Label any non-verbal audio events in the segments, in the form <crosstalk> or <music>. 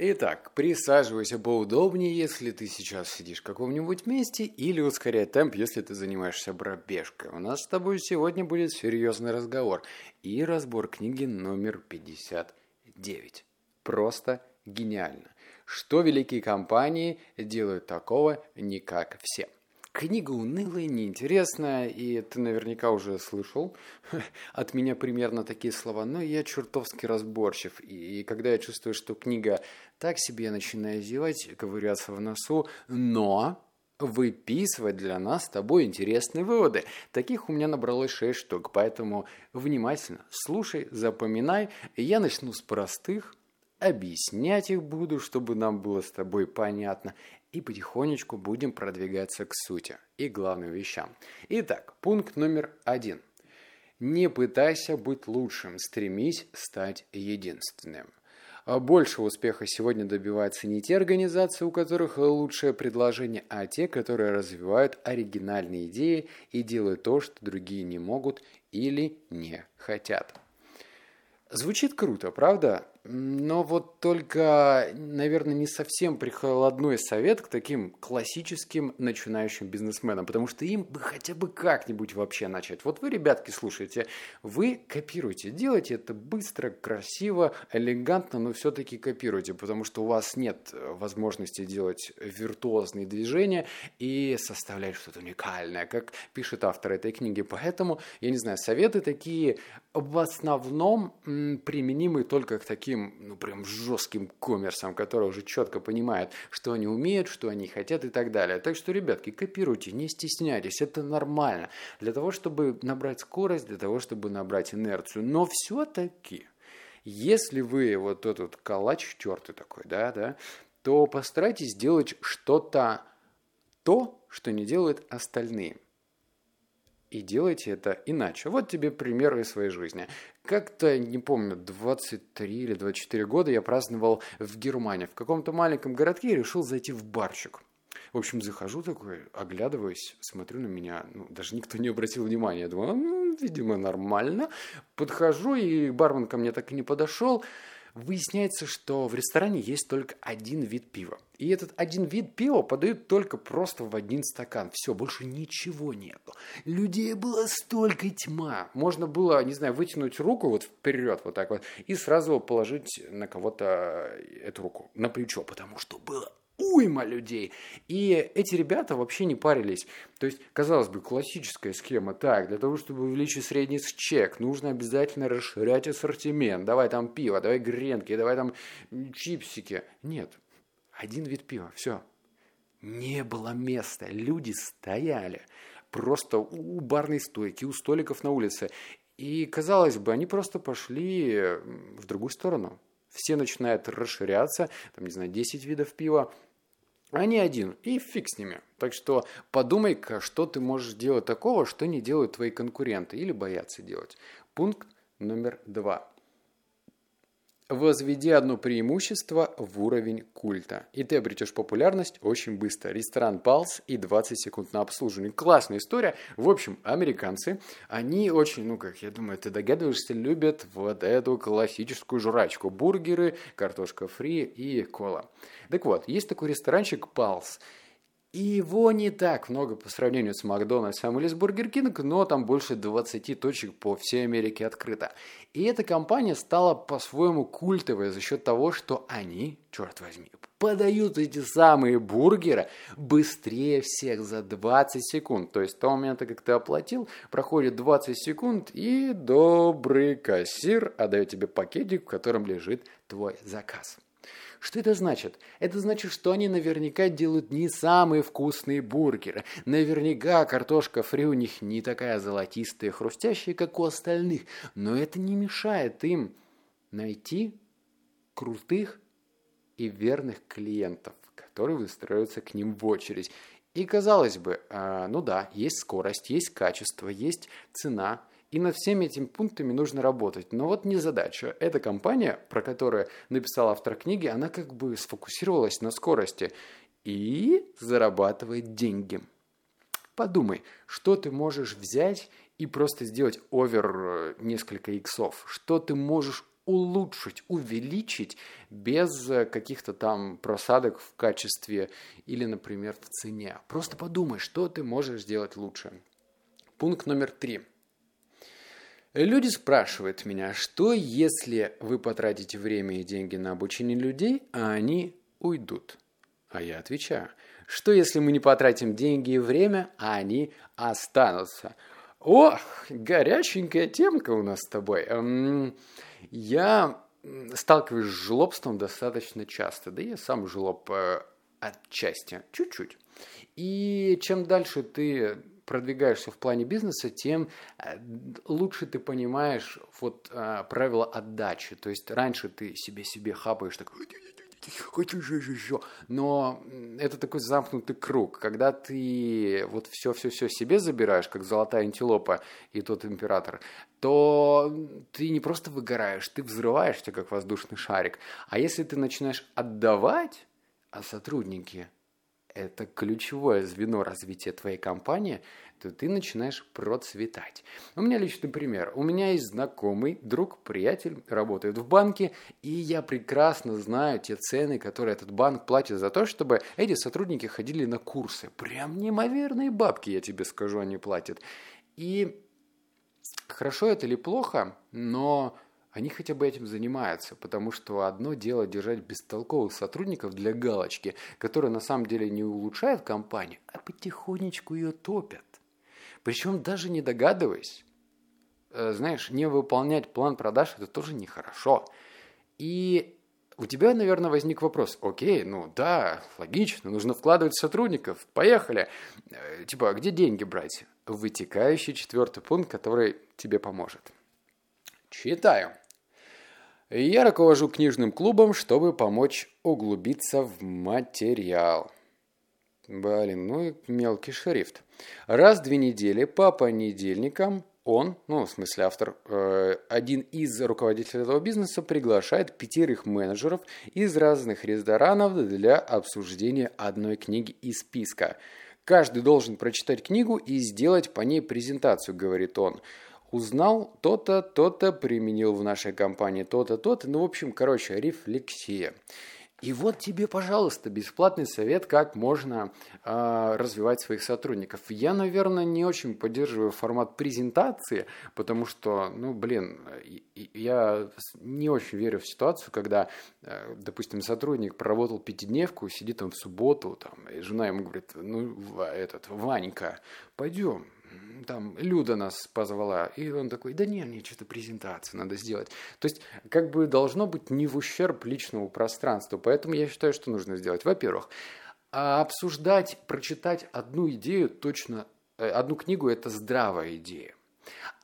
Итак, присаживайся поудобнее, если ты сейчас сидишь в каком-нибудь месте, или ускоряй темп, если ты занимаешься пробежкой. У нас с тобой сегодня будет серьезный разговор и разбор книги номер 59. Просто гениально. Что великие компании делают такого не как все. Книга унылая, неинтересная, и ты наверняка уже слышал <laughs> от меня примерно такие слова, но я чертовски разборчив, и, когда я чувствую, что книга так себе, я начинаю зевать, ковыряться в носу, но выписывать для нас с тобой интересные выводы. Таких у меня набралось 6 штук, поэтому внимательно слушай, запоминай. Я начну с простых, объяснять их буду, чтобы нам было с тобой понятно и потихонечку будем продвигаться к сути и главным вещам. Итак, пункт номер один. Не пытайся быть лучшим, стремись стать единственным. А больше успеха сегодня добиваются не те организации, у которых лучшее предложение, а те, которые развивают оригинальные идеи и делают то, что другие не могут или не хотят. Звучит круто, правда? Но вот только, наверное, не совсем прикладной совет к таким классическим начинающим бизнесменам, потому что им бы хотя бы как-нибудь вообще начать. Вот вы, ребятки, слушайте, вы копируйте, делайте это быстро, красиво, элегантно, но все-таки копируйте, потому что у вас нет возможности делать виртуозные движения и составлять что-то уникальное, как пишет автор этой книги. Поэтому, я не знаю, советы такие в основном применимы только к таким таким, ну, прям жестким коммерсом, который уже четко понимает, что они умеют, что они хотят и так далее. Так что, ребятки, копируйте, не стесняйтесь, это нормально. Для того, чтобы набрать скорость, для того, чтобы набрать инерцию. Но все-таки, если вы вот этот калач тертый такой, да, да, то постарайтесь сделать что-то то, что не делают остальные и делайте это иначе. Вот тебе примеры из своей жизни. Как-то, не помню, 23 или 24 года я праздновал в Германии, в каком-то маленьком городке и решил зайти в барчик. В общем, захожу такой, оглядываюсь, смотрю на меня, ну, даже никто не обратил внимания. Я думаю, ну, видимо, нормально. Подхожу, и бармен ко мне так и не подошел. Выясняется, что в ресторане есть только один вид пива. И этот один вид пива подают только просто в один стакан. Все, больше ничего нету. Людей было столько тьма. Можно было, не знаю, вытянуть руку вот вперед вот так вот и сразу положить на кого-то эту руку на плечо, потому что было уйма людей. И эти ребята вообще не парились. То есть, казалось бы, классическая схема. Так, для того, чтобы увеличить средний чек, нужно обязательно расширять ассортимент. Давай там пиво, давай гренки, давай там чипсики. Нет, один вид пива, все. Не было места, люди стояли просто у барной стойки, у столиков на улице. И, казалось бы, они просто пошли в другую сторону. Все начинают расширяться, там, не знаю, 10 видов пива, а не один, и фиг с ними. Так что подумай-ка, что ты можешь делать такого, что не делают твои конкуренты или боятся делать. Пункт номер два. Возведи одно преимущество в уровень культа, и ты обретешь популярность очень быстро. Ресторан Палс и 20 секунд на обслуживание. Классная история. В общем, американцы, они очень, ну как я думаю, ты догадываешься, любят вот эту классическую жрачку. Бургеры, картошка фри и кола. Так вот, есть такой ресторанчик Pal's. И его не так много по сравнению с Макдональдсом или с Бургер Кинг, но там больше 20 точек по всей Америке открыто. И эта компания стала по-своему культовой за счет того, что они, черт возьми, подают эти самые бургеры быстрее всех за 20 секунд. То есть с того момента, как ты оплатил, проходит 20 секунд, и добрый кассир отдает тебе пакетик, в котором лежит твой заказ. Что это значит? Это значит, что они наверняка делают не самые вкусные бургеры. Наверняка картошка фри у них не такая золотистая хрустящая, как у остальных. Но это не мешает им найти крутых и верных клиентов, которые выстраиваются к ним в очередь. И казалось бы, э, ну да, есть скорость, есть качество, есть цена – и над всеми этими пунктами нужно работать. Но вот не задача. Эта компания, про которую написал автор книги, она как бы сфокусировалась на скорости и зарабатывает деньги. Подумай, что ты можешь взять и просто сделать овер э, несколько иксов. Что ты можешь улучшить, увеличить без э, каких-то там просадок в качестве или, например, в цене. Просто подумай, что ты можешь сделать лучше. Пункт номер три. Люди спрашивают меня, что если вы потратите время и деньги на обучение людей, а они уйдут? А я отвечаю, что если мы не потратим деньги и время, а они останутся? Ох, горяченькая темка у нас с тобой. Эм, я сталкиваюсь с жлобством достаточно часто. Да я сам жлоб э, отчасти, чуть-чуть. И чем дальше ты продвигаешься в плане бизнеса, тем э, лучше ты понимаешь вот э, правила отдачи. То есть раньше ты себе-себе хапаешь так хочу же еще. Но это такой замкнутый круг. Когда ты вот все-все-все себе забираешь, как золотая антилопа и тот император, то ты не просто выгораешь, ты взрываешься, как воздушный шарик. А если ты начинаешь отдавать, а сотрудники – это ключевое звено развития твоей компании – то ты начинаешь процветать. У меня личный пример. У меня есть знакомый, друг, приятель, работает в банке, и я прекрасно знаю те цены, которые этот банк платит за то, чтобы эти сотрудники ходили на курсы. Прям неимоверные бабки, я тебе скажу, они платят. И хорошо это или плохо, но они хотя бы этим занимаются, потому что одно дело держать бестолковых сотрудников для галочки, которые на самом деле не улучшают компанию, а потихонечку ее топят. Причем даже не догадываясь. Э, знаешь, не выполнять план продаж – это тоже нехорошо. И у тебя, наверное, возник вопрос. Окей, ну да, логично, нужно вкладывать сотрудников. Поехали. Э, типа, а где деньги брать? Вытекающий четвертый пункт, который тебе поможет. Читаю. Я руковожу книжным клубом, чтобы помочь углубиться в материал. Блин, ну и мелкий шрифт. Раз в две недели по понедельникам он, ну, в смысле автор, э, один из руководителей этого бизнеса приглашает пятерых менеджеров из разных ресторанов для обсуждения одной книги из списка. Каждый должен прочитать книгу и сделать по ней презентацию, говорит он. Узнал то-то, то-то, применил в нашей компании то-то, то-то. Ну, в общем, короче, рефлексия. И вот тебе, пожалуйста, бесплатный совет, как можно э, развивать своих сотрудников. Я, наверное, не очень поддерживаю формат презентации, потому что, ну, блин, я не очень верю в ситуацию, когда, э, допустим, сотрудник проработал пятидневку, сидит он в субботу, там, и жена ему говорит, ну, этот, Ванька, пойдем, там Люда нас позвала, и он такой, да не, мне что-то презентацию надо сделать. То есть, как бы должно быть не в ущерб личному пространству, поэтому я считаю, что нужно сделать. Во-первых, а обсуждать, прочитать одну идею точно, э, одну книгу – это здравая идея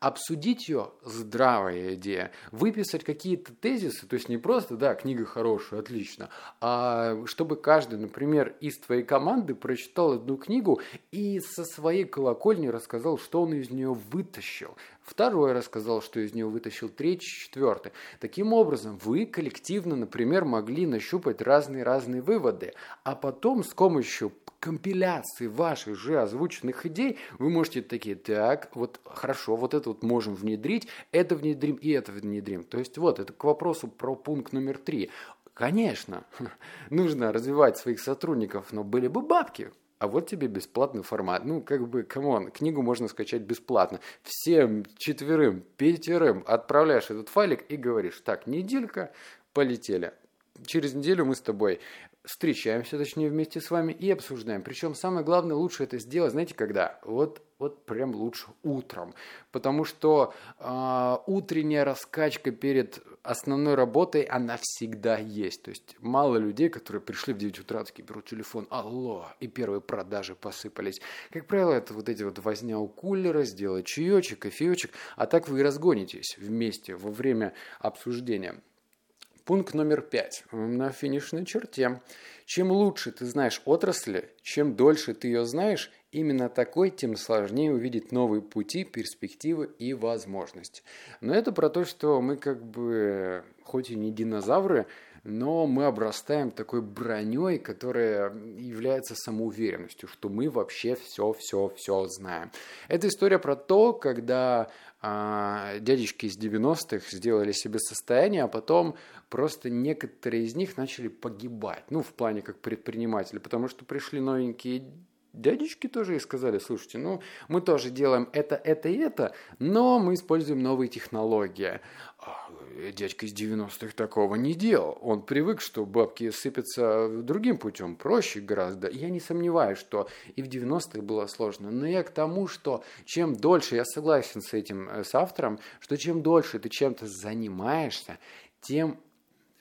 обсудить ее – здравая идея. Выписать какие-то тезисы, то есть не просто, да, книга хорошая, отлично, а чтобы каждый, например, из твоей команды прочитал одну книгу и со своей колокольни рассказал, что он из нее вытащил. Второй рассказал, что из нее вытащил. Третий, четвертый. Таким образом, вы коллективно, например, могли нащупать разные-разные выводы, а потом с помощью компиляции ваших же озвученных идей вы можете такие, так, вот хорошо, вот это вот можем внедрить, это внедрим и это внедрим. То есть вот, это к вопросу про пункт номер три. Конечно, <laughs> нужно развивать своих сотрудников, но были бы бабки, а вот тебе бесплатный формат. Ну, как бы, come on, книгу можно скачать бесплатно. Всем четверым, пятерым отправляешь этот файлик и говоришь, так, неделька, полетели. Через неделю мы с тобой встречаемся, точнее, вместе с вами и обсуждаем. Причем самое главное, лучше это сделать, знаете, когда? Вот, вот прям лучше утром. Потому что э, утренняя раскачка перед основной работой, она всегда есть. То есть мало людей, которые пришли в 9 утра, такие берут телефон, алло, и первые продажи посыпались. Как правило, это вот эти вот возня у кулера, сделать чаечек, кофеечек, а так вы и разгонитесь вместе во время обсуждения. Пункт номер пять. На финишной черте. Чем лучше ты знаешь отрасли, чем дольше ты ее знаешь, именно такой, тем сложнее увидеть новые пути, перспективы и возможности. Но это про то, что мы как бы, хоть и не динозавры, но мы обрастаем такой броней, которая является самоуверенностью, что мы вообще все-все-все знаем. Это история про то, когда а, дядечки из 90-х сделали себе состояние, а потом просто некоторые из них начали погибать, ну, в плане как предприниматели, потому что пришли новенькие дядечки тоже и сказали, слушайте, ну, мы тоже делаем это, это и это, но мы используем новые технологии. А, дядька из 90-х такого не делал. Он привык, что бабки сыпятся другим путем, проще гораздо. Я не сомневаюсь, что и в 90-х было сложно. Но я к тому, что чем дольше, я согласен с этим, э, с автором, что чем дольше ты чем-то занимаешься, тем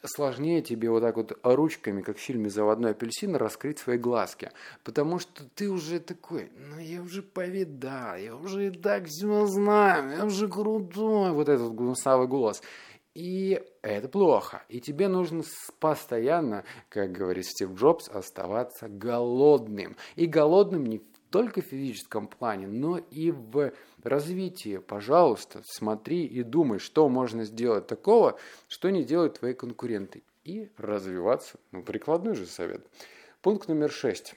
сложнее тебе вот так вот ручками, как в фильме «Заводной апельсин», раскрыть свои глазки. Потому что ты уже такой, ну я уже повидал, я уже и так все знаю, я уже крутой. Вот этот гнусавый голос. И это плохо. И тебе нужно постоянно, как говорит Стив Джобс, оставаться голодным. И голодным не только в физическом плане, но и в развитии. Пожалуйста, смотри и думай, что можно сделать такого, что не делают твои конкуренты. И развиваться. Ну, прикладной же совет. Пункт номер шесть.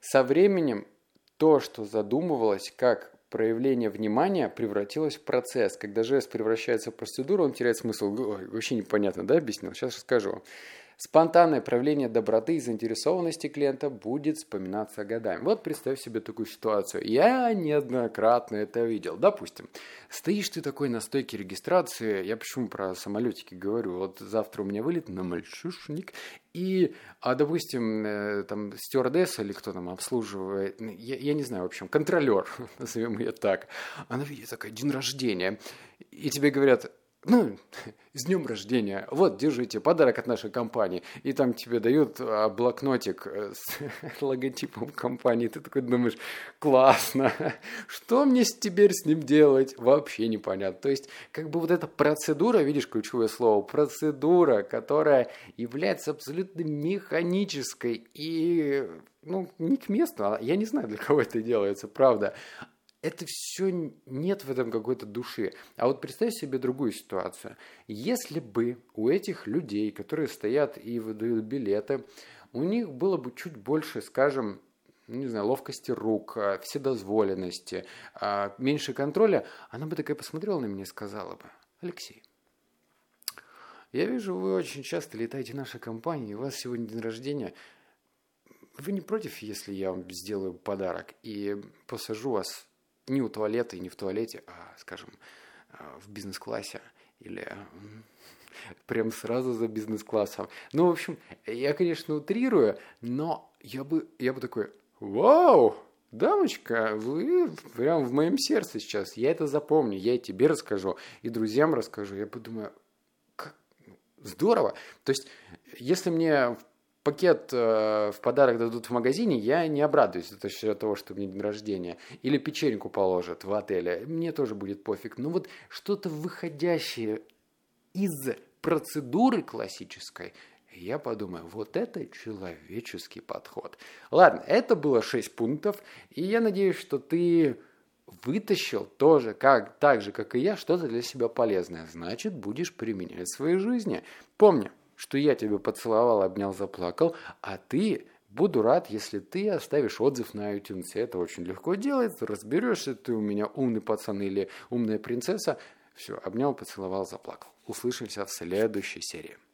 Со временем то, что задумывалось как проявление внимания превратилось в процесс. Когда жест превращается в процедуру, он теряет смысл. Вообще непонятно, да, объяснил? Сейчас расскажу. Спонтанное проявление доброты и заинтересованности клиента будет вспоминаться годами. Вот представь себе такую ситуацию. Я неоднократно это видел. Допустим, стоишь ты такой на стойке регистрации, я почему про самолетики говорю, вот завтра у меня вылет на мальчишник, и, а, допустим, э, там стюардесса или кто там обслуживает, я, я не знаю, в общем, контролер, <laughs> назовем ее так, она видит такая день рождения, и тебе говорят, ну, <laughs> с днем рождения, вот, держите, подарок от нашей компании. И там тебе дают а, блокнотик э, с <laughs> логотипом компании. Ты такой думаешь, классно, <laughs> что мне теперь с ним делать? Вообще непонятно. То есть, как бы вот эта процедура, видишь, ключевое слово, процедура, которая является абсолютно механической и ну, не к месту, а я не знаю, для кого это делается, правда это все нет в этом какой-то души. А вот представь себе другую ситуацию. Если бы у этих людей, которые стоят и выдают билеты, у них было бы чуть больше, скажем, не знаю, ловкости рук, а, вседозволенности, а, меньше контроля, она бы такая посмотрела на меня и сказала бы, Алексей, я вижу, вы очень часто летаете в нашей компании, у вас сегодня день рождения. Вы не против, если я вам сделаю подарок и посажу вас не у туалета и не в туалете, а, скажем, а, в бизнес-классе или <laughs> прям сразу за бизнес-классом. Ну, в общем, я, конечно, утрирую, но я бы, я бы такой, вау, дамочка, вы прям в моем сердце сейчас, я это запомню, я и тебе расскажу, и друзьям расскажу. Я подумаю, как здорово. То есть, если мне пакет э, в подарок дадут в магазине, я не обрадуюсь за счет того, что мне день рождения. Или печеньку положат в отеле. Мне тоже будет пофиг. Но вот что-то выходящее из процедуры классической, я подумаю, вот это человеческий подход. Ладно, это было 6 пунктов, и я надеюсь, что ты вытащил тоже, как, так же, как и я, что-то для себя полезное. Значит, будешь применять в своей жизни. Помни, что я тебя поцеловал, обнял, заплакал, а ты Буду рад, если ты оставишь отзыв на iTunes. Это очень легко делать. Разберешься, ты у меня умный пацан или умная принцесса. Все, обнял, поцеловал, заплакал. Услышимся в следующей серии.